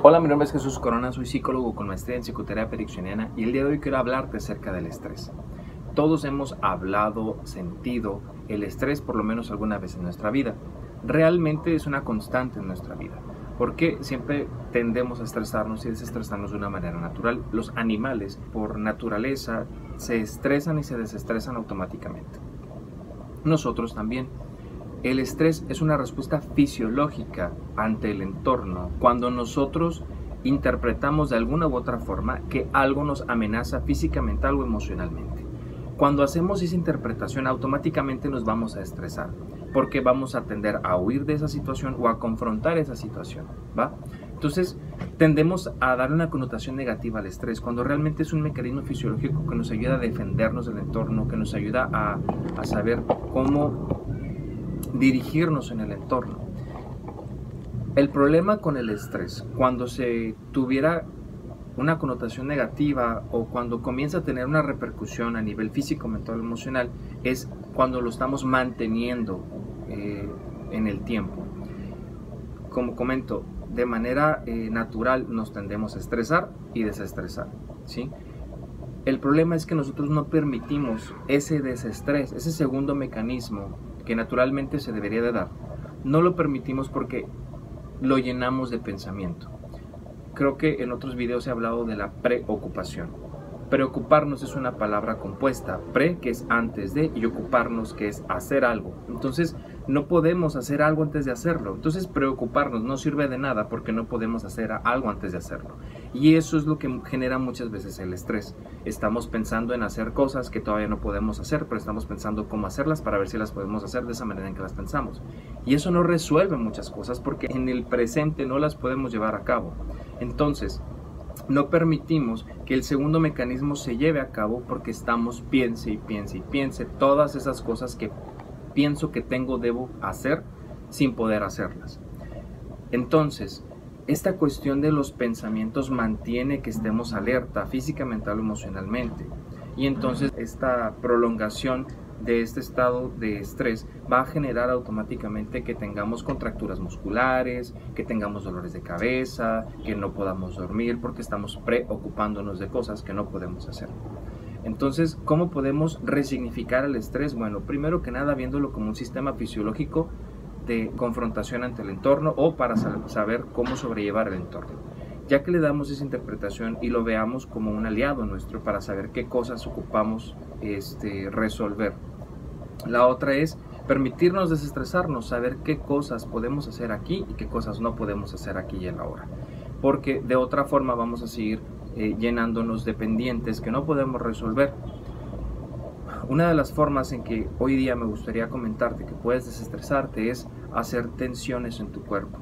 Hola, mi nombre es Jesús Corona, soy psicólogo con maestría en psicoterapia ericksoniana y el día de hoy quiero hablarte acerca del estrés. Todos hemos hablado, sentido el estrés por lo menos alguna vez en nuestra vida. Realmente es una constante en nuestra vida, porque siempre tendemos a estresarnos y desestresarnos de una manera natural. Los animales, por naturaleza, se estresan y se desestresan automáticamente. Nosotros también. El estrés es una respuesta fisiológica ante el entorno cuando nosotros interpretamos de alguna u otra forma que algo nos amenaza físicamente o emocionalmente. Cuando hacemos esa interpretación automáticamente nos vamos a estresar porque vamos a tender a huir de esa situación o a confrontar esa situación, ¿va? Entonces tendemos a dar una connotación negativa al estrés cuando realmente es un mecanismo fisiológico que nos ayuda a defendernos del entorno, que nos ayuda a, a saber cómo dirigirnos en el entorno. El problema con el estrés, cuando se tuviera una connotación negativa o cuando comienza a tener una repercusión a nivel físico, mental, emocional, es cuando lo estamos manteniendo eh, en el tiempo. Como comento, de manera eh, natural nos tendemos a estresar y desestresar. ¿sí? El problema es que nosotros no permitimos ese desestrés, ese segundo mecanismo que naturalmente se debería de dar. No lo permitimos porque lo llenamos de pensamiento. Creo que en otros videos he hablado de la preocupación. Preocuparnos es una palabra compuesta, pre que es antes de y ocuparnos que es hacer algo. Entonces no podemos hacer algo antes de hacerlo. Entonces preocuparnos no sirve de nada porque no podemos hacer algo antes de hacerlo. Y eso es lo que genera muchas veces el estrés. Estamos pensando en hacer cosas que todavía no podemos hacer, pero estamos pensando cómo hacerlas para ver si las podemos hacer de esa manera en que las pensamos. Y eso no resuelve muchas cosas porque en el presente no las podemos llevar a cabo. Entonces, no permitimos que el segundo mecanismo se lleve a cabo porque estamos piense y piense y piense todas esas cosas que pienso que tengo debo hacer sin poder hacerlas. Entonces, esta cuestión de los pensamientos mantiene que estemos alerta física, mental o emocionalmente. Y entonces esta prolongación de este estado de estrés va a generar automáticamente que tengamos contracturas musculares, que tengamos dolores de cabeza, que no podamos dormir porque estamos preocupándonos de cosas que no podemos hacer. Entonces, ¿cómo podemos resignificar el estrés? Bueno, primero que nada viéndolo como un sistema fisiológico de confrontación ante el entorno o para saber cómo sobrellevar el entorno. Ya que le damos esa interpretación y lo veamos como un aliado nuestro para saber qué cosas ocupamos este, resolver. La otra es permitirnos desestresarnos, saber qué cosas podemos hacer aquí y qué cosas no podemos hacer aquí y en ahora. Porque de otra forma vamos a seguir eh, llenándonos de pendientes que no podemos resolver. Una de las formas en que hoy día me gustaría comentarte que puedes desestresarte es hacer tensiones en tu cuerpo.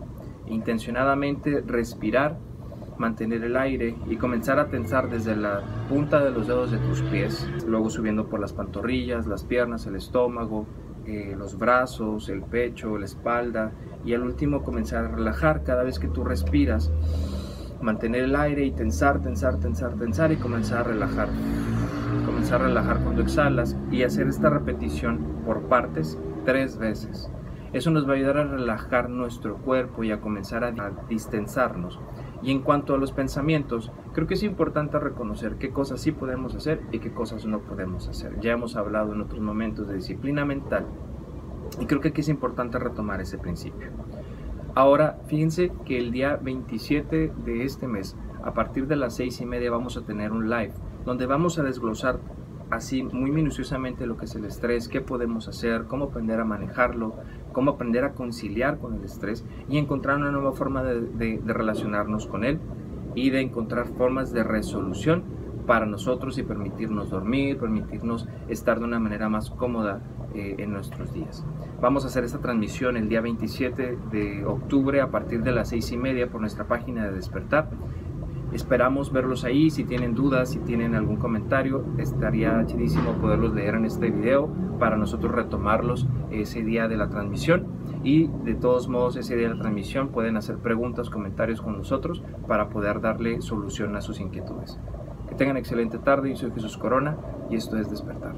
Intencionadamente respirar, mantener el aire y comenzar a tensar desde la punta de los dedos de tus pies, luego subiendo por las pantorrillas, las piernas, el estómago, eh, los brazos, el pecho, la espalda y al último comenzar a relajar cada vez que tú respiras, mantener el aire y tensar, tensar, tensar, tensar y comenzar a relajar. Comenzar a relajar cuando exhalas y hacer esta repetición por partes tres veces. Eso nos va a ayudar a relajar nuestro cuerpo y a comenzar a, distensarnos. Y en cuanto a los pensamientos, creo que es importante reconocer qué cosas sí podemos hacer y qué cosas no podemos hacer. Ya hemos hablado en otros momentos de disciplina mental y creo que aquí es importante retomar ese principio. Ahora, fíjense que el día 27 de este mes, a partir de las seis y media, vamos a tener un live donde vamos a desglosar así muy minuciosamente lo que es el estrés, qué podemos hacer, cómo aprender a manejarlo, cómo aprender a conciliar con el estrés y encontrar una nueva forma de, relacionarnos con él y de encontrar formas de resolución para nosotros y permitirnos dormir, permitirnos estar de una manera más cómoda eh, en nuestros días. Vamos a hacer esta transmisión el día 27 de octubre a partir de las seis y media por nuestra página de Despertar. Esperamos verlos ahí. Si tienen dudas, si tienen algún comentario, estaría chidísimo poderlos leer en este video para nosotros retomarlos ese día de la transmisión. Y de todos modos, ese día de la transmisión pueden hacer preguntas, comentarios con nosotros para poder darle solución a sus inquietudes. Tengan excelente tarde. Yo soy Jesús Corona y esto es Despertar.